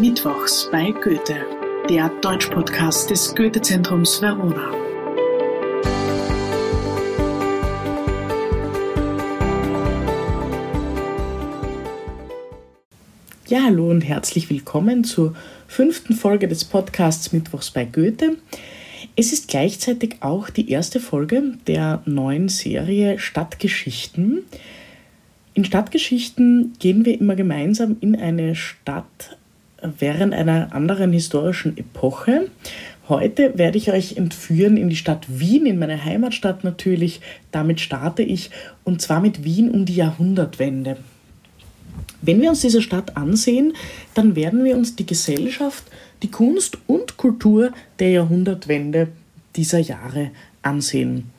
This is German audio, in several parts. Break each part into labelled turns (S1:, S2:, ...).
S1: Mittwochs bei Goethe, der Deutschpodcast des Goethe-Zentrums Verona.
S2: Ja, hallo und herzlich willkommen zur fünften Folge des Podcasts Mittwochs bei Goethe. Es ist gleichzeitig auch die erste Folge der neuen Serie Stadtgeschichten. In Stadtgeschichten gehen wir immer gemeinsam in eine Stadt während einer anderen historischen Epoche. Heute werde ich euch entführen in die Stadt Wien, in meine Heimatstadt natürlich. Damit starte ich und zwar mit Wien um die Jahrhundertwende. Wenn wir uns diese Stadt ansehen, dann werden wir uns die Gesellschaft, die Kunst und Kultur der Jahrhundertwende dieser Jahre ansehen.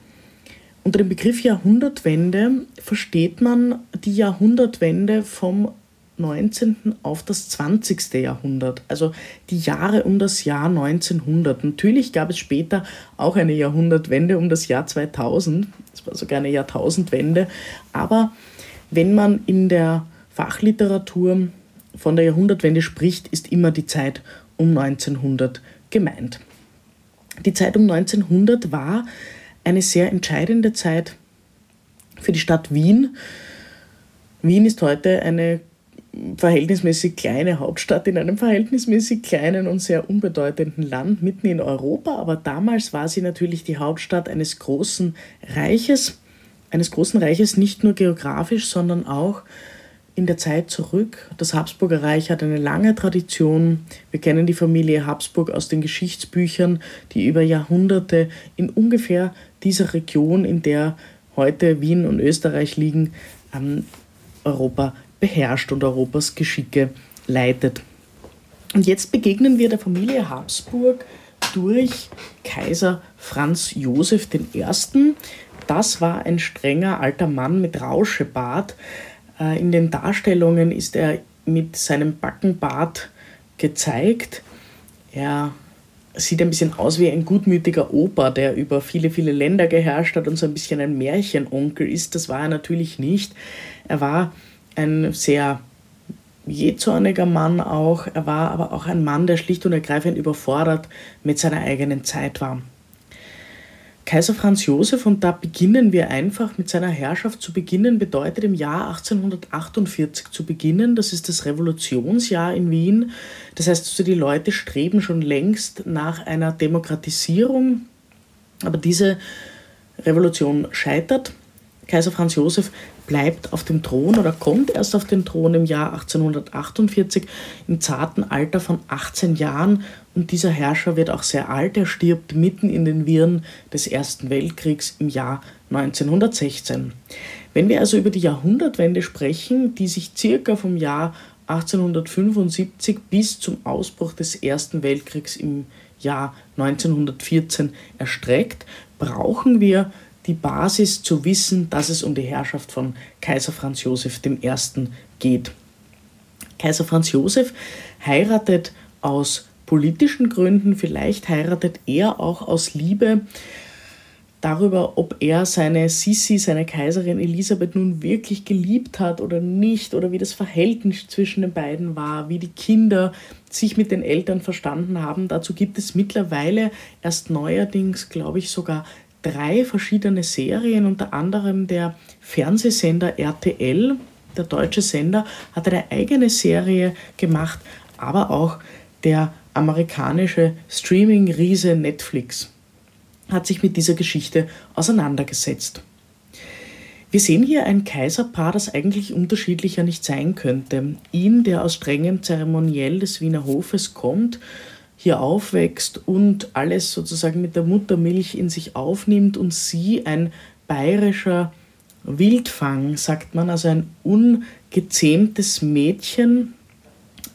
S2: Unter dem Begriff Jahrhundertwende versteht man die Jahrhundertwende vom 19. auf das 20. Jahrhundert, also die Jahre um das Jahr 1900. Natürlich gab es später auch eine Jahrhundertwende um das Jahr 2000, es war sogar eine Jahrtausendwende, aber wenn man in der Fachliteratur von der Jahrhundertwende spricht, ist immer die Zeit um 1900 gemeint. Die Zeit um 1900 war eine sehr entscheidende Zeit für die Stadt Wien. Wien ist heute eine verhältnismäßig kleine Hauptstadt in einem verhältnismäßig kleinen und sehr unbedeutenden Land mitten in Europa, aber damals war sie natürlich die Hauptstadt eines großen Reiches, eines großen Reiches nicht nur geografisch, sondern auch in der Zeit zurück. Das Habsburger Reich hat eine lange Tradition. Wir kennen die Familie Habsburg aus den Geschichtsbüchern, die über Jahrhunderte in ungefähr dieser Region, in der heute Wien und Österreich liegen, ähm, Europa beherrscht und Europas Geschicke leitet. Und jetzt begegnen wir der Familie Habsburg durch Kaiser Franz Josef I. Das war ein strenger alter Mann mit Rauschebart. Äh, in den Darstellungen ist er mit seinem Backenbart gezeigt. Er sieht ein bisschen aus wie ein gutmütiger Opa, der über viele, viele Länder geherrscht hat und so ein bisschen ein Märchenonkel ist. Das war er natürlich nicht. Er war ein sehr jähzorniger Mann auch. Er war aber auch ein Mann, der schlicht und ergreifend überfordert mit seiner eigenen Zeit war. Kaiser Franz Josef, und da beginnen wir einfach mit seiner Herrschaft zu beginnen, bedeutet im Jahr 1848 zu beginnen. Das ist das Revolutionsjahr in Wien. Das heißt, also die Leute streben schon längst nach einer Demokratisierung, aber diese Revolution scheitert. Kaiser Franz Josef bleibt auf dem Thron oder kommt erst auf den Thron im Jahr 1848 im zarten Alter von 18 Jahren und dieser Herrscher wird auch sehr alt. Er stirbt mitten in den Wirren des Ersten Weltkriegs im Jahr 1916. Wenn wir also über die Jahrhundertwende sprechen, die sich circa vom Jahr 1875 bis zum Ausbruch des Ersten Weltkriegs im Jahr 1914 erstreckt, brauchen wir die Basis zu wissen, dass es um die Herrschaft von Kaiser Franz Josef I. geht. Kaiser Franz Josef heiratet aus politischen Gründen, vielleicht heiratet er auch aus Liebe darüber, ob er seine Sissi, seine Kaiserin Elisabeth nun wirklich geliebt hat oder nicht, oder wie das Verhältnis zwischen den beiden war, wie die Kinder sich mit den Eltern verstanden haben. Dazu gibt es mittlerweile erst neuerdings, glaube ich, sogar drei verschiedene Serien, unter anderem der Fernsehsender RTL, der deutsche Sender, hat eine eigene Serie gemacht, aber auch der amerikanische Streaming-Riese Netflix hat sich mit dieser Geschichte auseinandergesetzt. Wir sehen hier ein Kaiserpaar, das eigentlich unterschiedlicher nicht sein könnte. Ihn, der aus strengem Zeremoniell des Wiener Hofes kommt, hier aufwächst und alles sozusagen mit der Muttermilch in sich aufnimmt und sie ein bayerischer Wildfang, sagt man, also ein ungezähmtes Mädchen,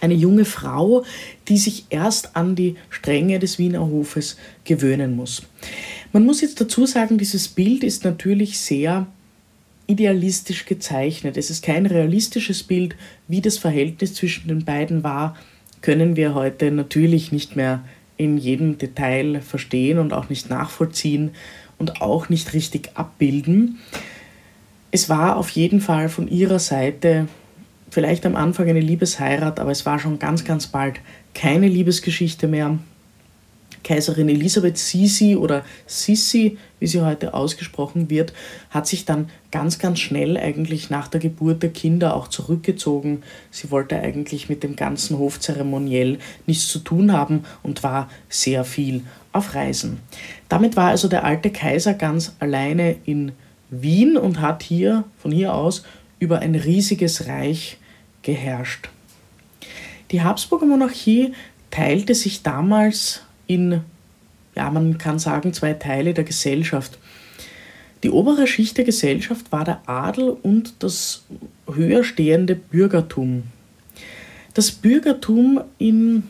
S2: eine junge Frau, die sich erst an die Strenge des Wiener Hofes gewöhnen muss. Man muss jetzt dazu sagen, dieses Bild ist natürlich sehr idealistisch gezeichnet. Es ist kein realistisches Bild, wie das Verhältnis zwischen den beiden war können wir heute natürlich nicht mehr in jedem Detail verstehen und auch nicht nachvollziehen und auch nicht richtig abbilden. Es war auf jeden Fall von ihrer Seite vielleicht am Anfang eine Liebesheirat, aber es war schon ganz, ganz bald keine Liebesgeschichte mehr. Kaiserin Elisabeth Sisi oder Sisi, wie sie heute ausgesprochen wird, hat sich dann ganz, ganz schnell eigentlich nach der Geburt der Kinder auch zurückgezogen. Sie wollte eigentlich mit dem ganzen Hofzeremoniell nichts zu tun haben und war sehr viel auf Reisen. Damit war also der alte Kaiser ganz alleine in Wien und hat hier von hier aus über ein riesiges Reich geherrscht. Die Habsburger Monarchie teilte sich damals in, ja, man kann sagen, zwei Teile der Gesellschaft. Die obere Schicht der Gesellschaft war der Adel und das höher stehende Bürgertum. Das Bürgertum in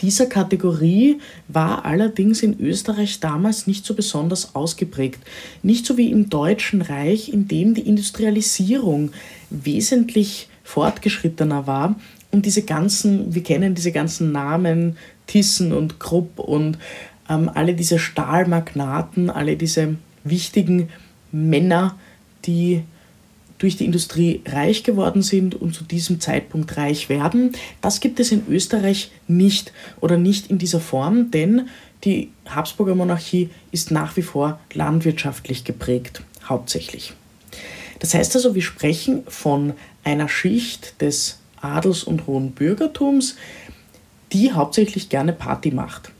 S2: dieser Kategorie war allerdings in Österreich damals nicht so besonders ausgeprägt. Nicht so wie im Deutschen Reich, in dem die Industrialisierung wesentlich fortgeschrittener war und diese ganzen, wir kennen diese ganzen Namen, Thyssen und Krupp und ähm, alle diese Stahlmagnaten, alle diese wichtigen Männer, die durch die Industrie reich geworden sind und zu diesem Zeitpunkt reich werden. Das gibt es in Österreich nicht oder nicht in dieser Form, denn die Habsburger Monarchie ist nach wie vor landwirtschaftlich geprägt, hauptsächlich. Das heißt also, wir sprechen von einer Schicht des Adels- und hohen Bürgertums, die hauptsächlich gerne Party macht.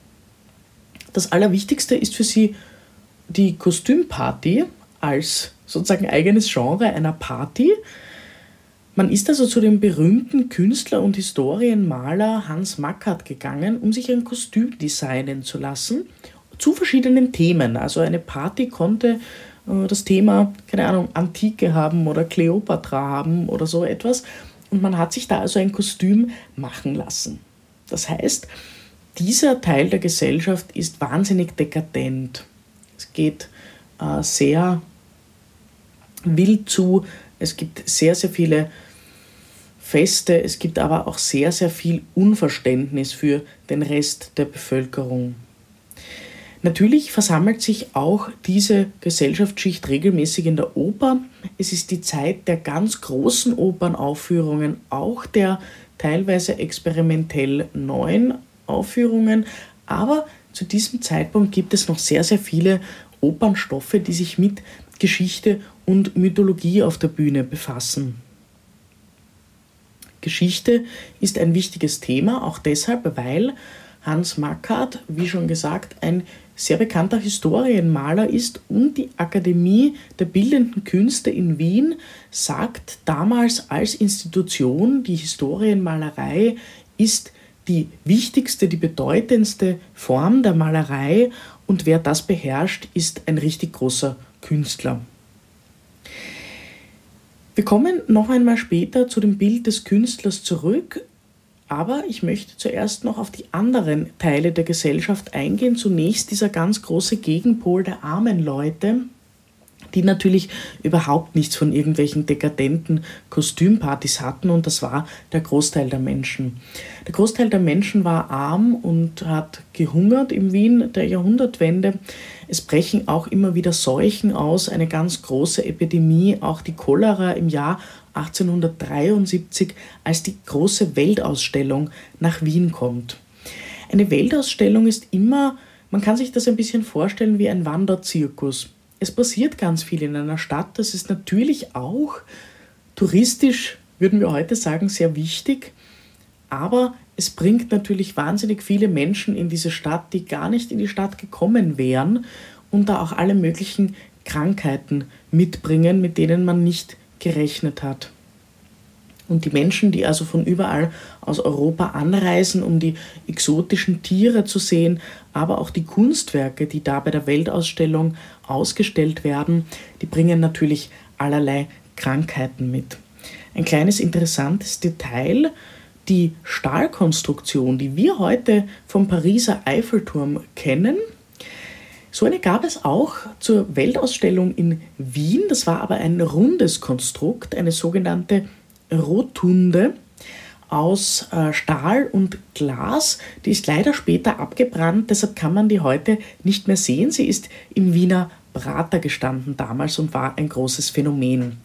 S2: Das Allerwichtigste ist für sie die Kostümparty als sozusagen eigenes Genre einer Party. Man ist also zu dem berühmten Künstler und Historienmaler Hans Mackert gegangen, um sich ein Kostüm designen zu lassen zu verschiedenen Themen. Also eine Party konnte äh, das Thema, keine Ahnung, Antike haben oder Kleopatra haben oder so etwas. Und man hat sich da also ein Kostüm machen lassen. Das heißt, dieser Teil der Gesellschaft ist wahnsinnig dekadent. Es geht äh, sehr wild zu. Es gibt sehr, sehr viele Feste. Es gibt aber auch sehr, sehr viel Unverständnis für den Rest der Bevölkerung. Natürlich versammelt sich auch diese Gesellschaftsschicht regelmäßig in der Oper. Es ist die Zeit der ganz großen Opernaufführungen, auch der teilweise experimentell neuen Aufführungen. Aber zu diesem Zeitpunkt gibt es noch sehr, sehr viele Opernstoffe, die sich mit Geschichte und Mythologie auf der Bühne befassen. Geschichte ist ein wichtiges Thema, auch deshalb, weil Hans Mackart, wie schon gesagt, ein sehr bekannter Historienmaler ist und die Akademie der Bildenden Künste in Wien sagt damals als Institution, die Historienmalerei ist die wichtigste, die bedeutendste Form der Malerei und wer das beherrscht, ist ein richtig großer Künstler. Wir kommen noch einmal später zu dem Bild des Künstlers zurück, aber ich möchte zuerst noch auf die anderen Teile der Gesellschaft eingehen. Zunächst dieser ganz große Gegenpol der armen Leute, die natürlich überhaupt nichts von irgendwelchen dekadenten Kostümpartys hatten und das war der Großteil der Menschen. Der Großteil der Menschen war arm und hat gehungert im Wien der Jahrhundertwende. Es brechen auch immer wieder Seuchen aus, eine ganz große Epidemie, auch die Cholera im Jahr 1873, als die große Weltausstellung nach Wien kommt. Eine Weltausstellung ist immer, man kann sich das ein bisschen vorstellen wie ein Wanderzirkus. Es passiert ganz viel in einer Stadt. Das ist natürlich auch touristisch, würden wir heute sagen, sehr wichtig. Aber es bringt natürlich wahnsinnig viele Menschen in diese Stadt, die gar nicht in die Stadt gekommen wären und da auch alle möglichen Krankheiten mitbringen, mit denen man nicht gerechnet hat. Und die Menschen, die also von überall aus Europa anreisen, um die exotischen Tiere zu sehen, aber auch die Kunstwerke, die da bei der Weltausstellung ausgestellt werden, die bringen natürlich allerlei Krankheiten mit. Ein kleines interessantes Detail, die Stahlkonstruktion, die wir heute vom Pariser Eiffelturm kennen, so eine gab es auch zur Weltausstellung in Wien. Das war aber ein rundes Konstrukt, eine sogenannte Rotunde aus äh, Stahl und Glas. Die ist leider später abgebrannt, deshalb kann man die heute nicht mehr sehen. Sie ist im Wiener Prater gestanden damals und war ein großes Phänomen.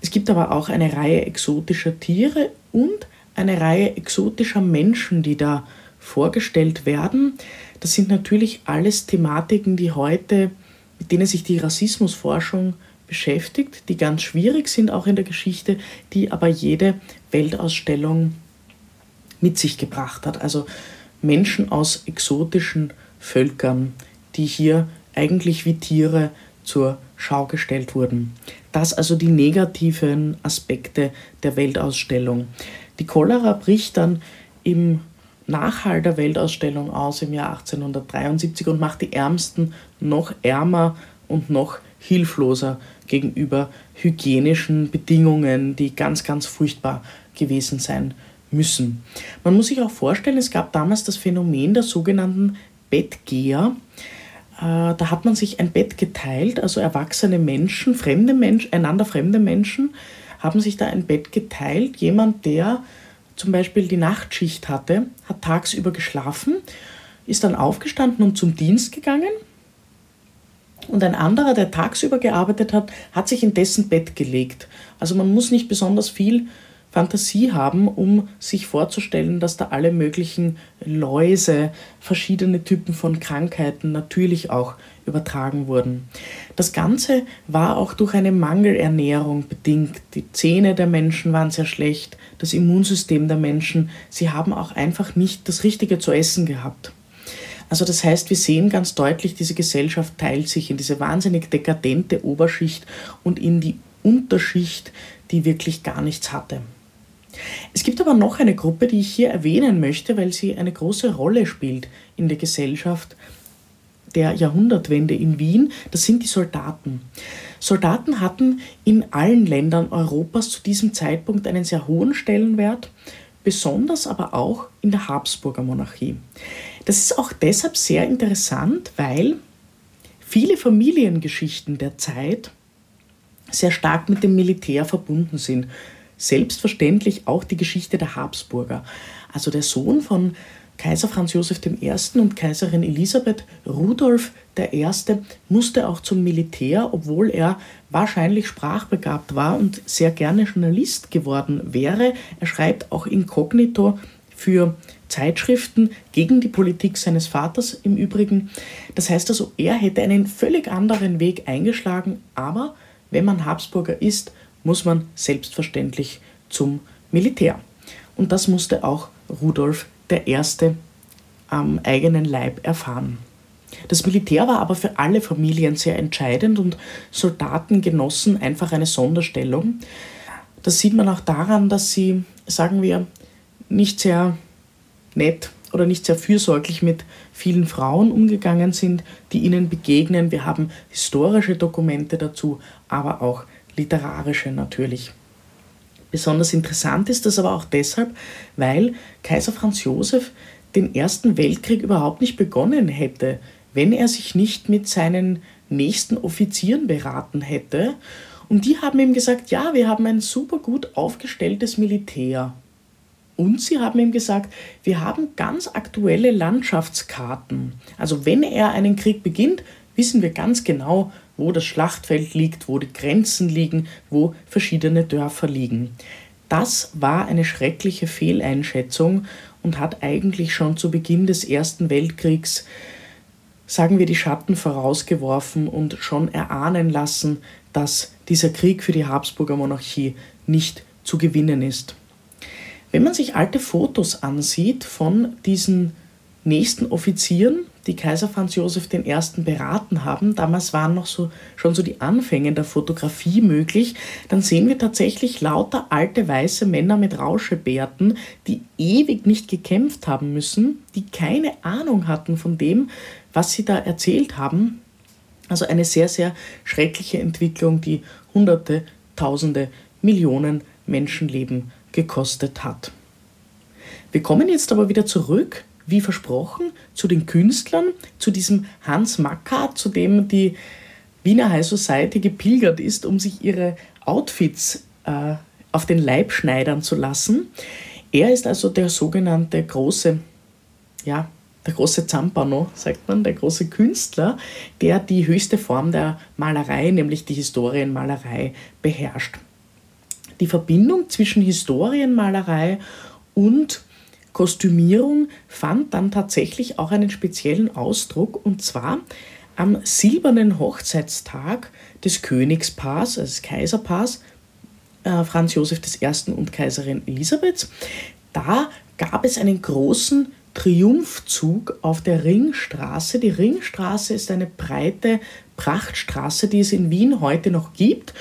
S2: Es gibt aber auch eine Reihe exotischer Tiere und eine Reihe exotischer Menschen, die da vorgestellt werden. Das sind natürlich alles Thematiken, die heute, mit denen sich die Rassismusforschung beschäftigt, die ganz schwierig sind auch in der Geschichte, die aber jede Weltausstellung mit sich gebracht hat. Also Menschen aus exotischen Völkern, die hier eigentlich wie Tiere zur Schau gestellt wurden. Das also die negativen Aspekte der Weltausstellung. Die Cholera bricht dann im Nachhall der Weltausstellung aus im Jahr 1873 und macht die Ärmsten noch ärmer und noch hilfloser gegenüber hygienischen Bedingungen, die ganz, ganz furchtbar gewesen sein müssen. Man muss sich auch vorstellen, es gab damals das Phänomen der sogenannten Bettgeher. Äh, da hat man sich ein Bett geteilt, also erwachsene Menschen, fremde Menschen, einander fremde Menschen haben sich da ein Bett geteilt. Jemand, der zum Beispiel die Nachtschicht hatte, hat tagsüber geschlafen, ist dann aufgestanden und zum Dienst gegangen. Und ein anderer, der tagsüber gearbeitet hat, hat sich in dessen Bett gelegt. Also man muss nicht besonders viel Fantasie haben, um sich vorzustellen, dass da alle möglichen Läuse, verschiedene Typen von Krankheiten natürlich auch übertragen wurden. Das Ganze war auch durch eine Mangelernährung bedingt. Die Zähne der Menschen waren sehr schlecht, das Immunsystem der Menschen, sie haben auch einfach nicht das Richtige zu essen gehabt. Also das heißt, wir sehen ganz deutlich, diese Gesellschaft teilt sich in diese wahnsinnig dekadente Oberschicht und in die Unterschicht, die wirklich gar nichts hatte. Es gibt aber noch eine Gruppe, die ich hier erwähnen möchte, weil sie eine große Rolle spielt in der Gesellschaft der Jahrhundertwende in Wien. Das sind die Soldaten. Soldaten hatten in allen Ländern Europas zu diesem Zeitpunkt einen sehr hohen Stellenwert, besonders aber auch in der Habsburger Monarchie. Das ist auch deshalb sehr interessant, weil viele Familiengeschichten der Zeit sehr stark mit dem Militär verbunden sind selbstverständlich auch die Geschichte der Habsburger. Also der Sohn von Kaiser Franz Josef I. und Kaiserin Elisabeth, Rudolf I., musste auch zum Militär, obwohl er wahrscheinlich sprachbegabt war und sehr gerne Journalist geworden wäre. Er schreibt auch inkognito für Zeitschriften gegen die Politik seines Vaters im Übrigen. Das heißt also, er hätte einen völlig anderen Weg eingeschlagen, aber wenn man Habsburger ist, muss man selbstverständlich zum Militär. Und das musste auch Rudolf I. am eigenen Leib erfahren. Das Militär war aber für alle Familien sehr entscheidend und Soldaten genossen einfach eine Sonderstellung. Das sieht man auch daran, dass sie, sagen wir, nicht sehr nett oder nicht sehr fürsorglich mit vielen Frauen umgegangen sind, die ihnen begegnen. Wir haben historische Dokumente dazu, aber auch literarische natürlich. Besonders interessant ist das aber auch deshalb, weil Kaiser Franz Josef den Ersten Weltkrieg überhaupt nicht begonnen hätte, wenn er sich nicht mit seinen nächsten Offizieren beraten hätte. Und die haben ihm gesagt, ja, wir haben ein super gut aufgestelltes Militär. Und sie haben ihm gesagt, wir haben ganz aktuelle Landschaftskarten. Also wenn er einen Krieg beginnt, wissen wir ganz genau, wo das Schlachtfeld liegt, wo die Grenzen liegen, wo verschiedene Dörfer liegen. Das war eine schreckliche Fehleinschätzung und hat eigentlich schon zu Beginn des Ersten Weltkriegs, sagen wir, die Schatten vorausgeworfen und schon erahnen lassen, dass dieser Krieg für die Habsburger Monarchie nicht zu gewinnen ist. Wenn man sich alte Fotos ansieht von diesen nächsten Offizieren, die Kaiser Franz Josef I. beraten haben, damals waren noch so, schon so die Anfänge der Fotografie möglich, dann sehen wir tatsächlich lauter alte weiße Männer mit Rauschebärten, die ewig nicht gekämpft haben müssen, die keine Ahnung hatten von dem, was sie da erzählt haben. Also eine sehr, sehr schreckliche Entwicklung, die Hunderte, Tausende, Millionen Menschenleben gekostet hat. Wir kommen jetzt aber wieder zurück wie versprochen, zu den Künstlern, zu diesem Hans Macker, zu dem die Wiener High Society gepilgert ist, um sich ihre Outfits äh, auf den Leib schneidern zu lassen. Er ist also der sogenannte große, ja, der große Zampano, sagt man, der große Künstler, der die höchste Form der Malerei, nämlich die Historienmalerei, beherrscht. die Verbindung zwischen Historienmalerei und Kostümierung fand dann tatsächlich auch einen speziellen Ausdruck und zwar am silbernen Hochzeitstag des Königspaars, also des Kaiserpaars, äh, Franz Josef I. und Kaiserin Elisabeth. Da gab es einen großen Triumphzug auf der Ringstraße. Die Ringstraße ist eine breite Prachtstraße, die es in Wien heute noch gibt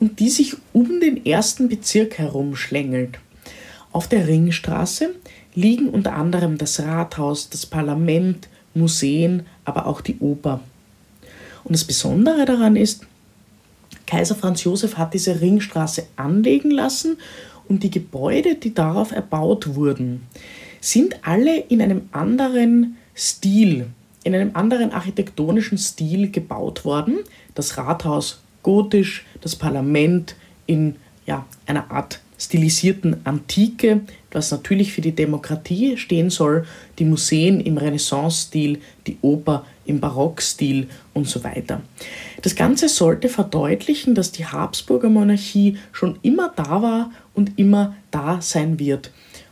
S2: und die sich um den ersten Bezirk herum schlängelt. Auf der Ringstraße liegen unter anderem das Rathaus, das Parlament, Museen, aber auch die Oper. Und das Besondere daran ist, Kaiser Franz Josef hat diese Ringstraße anlegen lassen und die Gebäude, die darauf erbaut wurden, sind alle in einem anderen Stil, in einem anderen architektonischen Stil gebaut worden. Das Rathaus gotisch, das Parlament in ja, einer Art stilisierten Antike, was natürlich für die Demokratie stehen soll, die Museen im Renaissance-Stil, die Oper im Barockstil und so weiter. Das Ganze sollte verdeutlichen, dass die Habsburger Monarchie schon immer da war und immer da sein wird.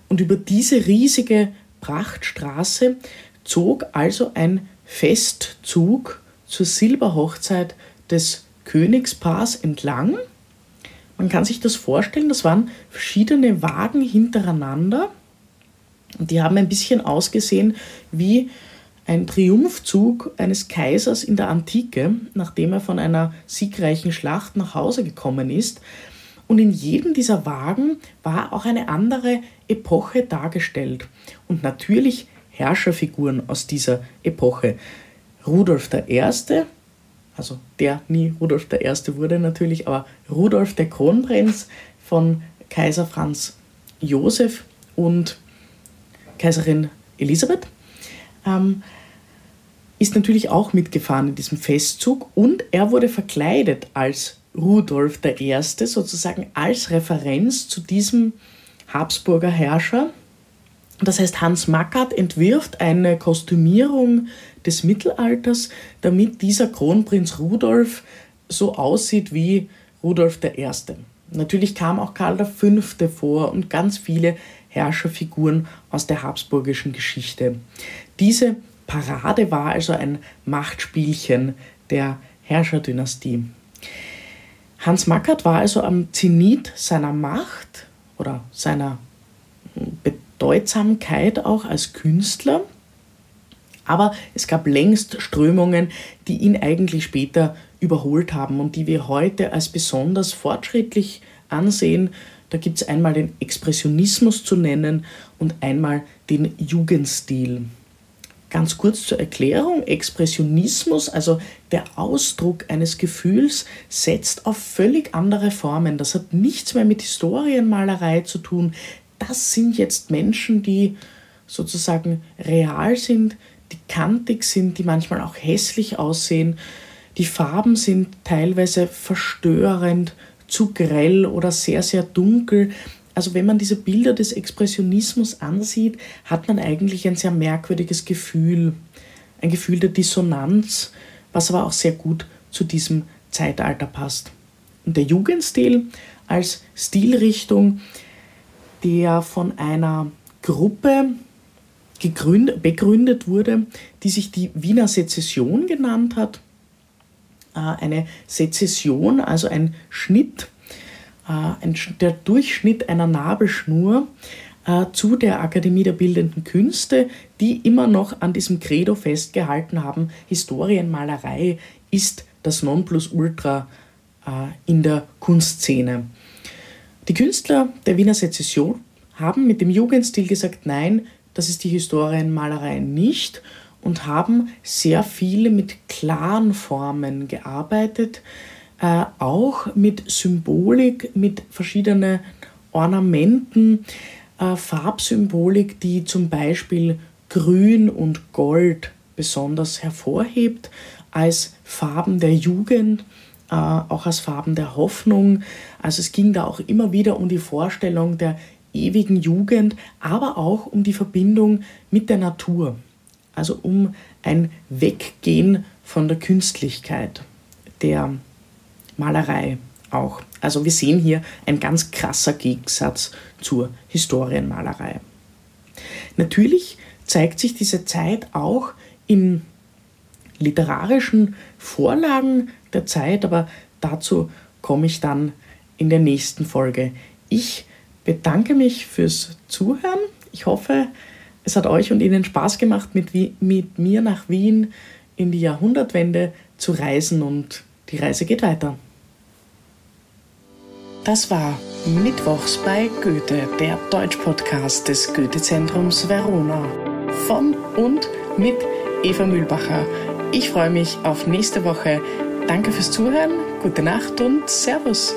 S2: Und über diese riesige Prachtstraße zog also ein Festzug zur Silberhochzeit des Königspaars entlang man kann sich das vorstellen, das waren verschiedene Wagen hintereinander. Und die haben ein bisschen ausgesehen wie ein Triumphzug eines Kaisers in der Antike, nachdem er von einer siegreichen Schlacht nach Hause gekommen ist. Und in jedem dieser Wagen war auch eine andere Epoche dargestellt. Und natürlich Herrscherfiguren aus dieser Epoche. Rudolf I., also der nie Rudolf I. wurde natürlich, aber Rudolf der Kronprinz von Kaiser Franz Josef und Kaiserin Elisabeth, ähm, ist natürlich auch mitgefahren in diesem Festzug und er wurde verkleidet als Rudolf I., sozusagen als Referenz zu diesem Habsburger Herrscher. Das heißt, Hans Mackert entwirft eine Kostümierung des Mittelalters, damit dieser Kronprinz Rudolf so aussieht wie Rudolf I. Natürlich kam auch Karl V. vor und ganz viele Herrscherfiguren aus der habsburgischen Geschichte. Diese Parade war also ein Machtspielchen der Herrscherdynastie. Hans Mackert war also am Zenit seiner Macht oder seiner Bedeutsamkeit auch als Künstler aber es gab längst Strömungen, die ihn eigentlich später überholt haben und die wir heute als besonders fortschrittlich ansehen. Da gibt es einmal den Expressionismus zu nennen und einmal den Jugendstil. Ganz kurz zur Erklärung, Expressionismus, also der Ausdruck eines Gefühls, setzt auf völlig andere Formen. Das hat nichts mehr mit Historienmalerei zu tun. Das sind jetzt Menschen, die sozusagen real sind, die kantig sind, die manchmal auch hässlich aussehen. Die Farben sind teilweise verstörend, zu grell oder sehr, sehr dunkel. Also wenn man diese Bilder des Expressionismus ansieht, hat man eigentlich ein sehr merkwürdiges Gefühl, ein Gefühl der Dissonanz, was aber auch sehr gut zu diesem Zeitalter passt. Und der Jugendstil als Stilrichtung, der von einer Gruppe gegründet, begründet wurde, die sich die Wiener Sezession genannt hat. Äh, eine Sezession, also ein Schnitt, äh, der Durchschnitt einer Nabelschnur äh, zu der Akademie der Bildenden Künste, die immer noch an diesem Credo festgehalten haben, Historienmalerei ist das Nonplusultra in der Kunstszene. Die Künstler der Wiener Sezession haben mit dem Jugendstil gesagt, nein, das ist die Historienmalerei nicht und haben sehr viele mit klaren Formen gearbeitet, äh, auch mit Symbolik, mit verschiedenen Ornamenten, äh, Farbsymbolik, die zum Beispiel Grün und Gold besonders hervorhebt als Farben der Jugend, äh, auch als Farben der Hoffnung. Also es ging da auch immer wieder um die Vorstellung der ewigen Jugend, aber auch um die Verbindung mit der Natur, also um ein Weggehen von der Künstlichkeit der Malerei. auch. Also wir sehen hier ein ganz krasser Gegensatz zur Historienmalerei. Natürlich zeigt sich diese Zeit auch in literarischen Vorlagen der Zeit, aber dazu komme ich dann in der nächsten Folge. Ich bedanke mich fürs Zuhören. Ich hoffe, es hat euch und Ihnen Spaß gemacht, mit, mit mir nach Wien in die Jahrhundertwende zu reisen und die Reise geht weiter. Das war Mittwochs bei Goethe, der Deutsch-Podcast des Goethe-Zentrums Verona. Von und mit Eva Mühlbacher. Ich freue mich auf nächste Woche. Danke fürs Zuhören, gute Nacht und Servus.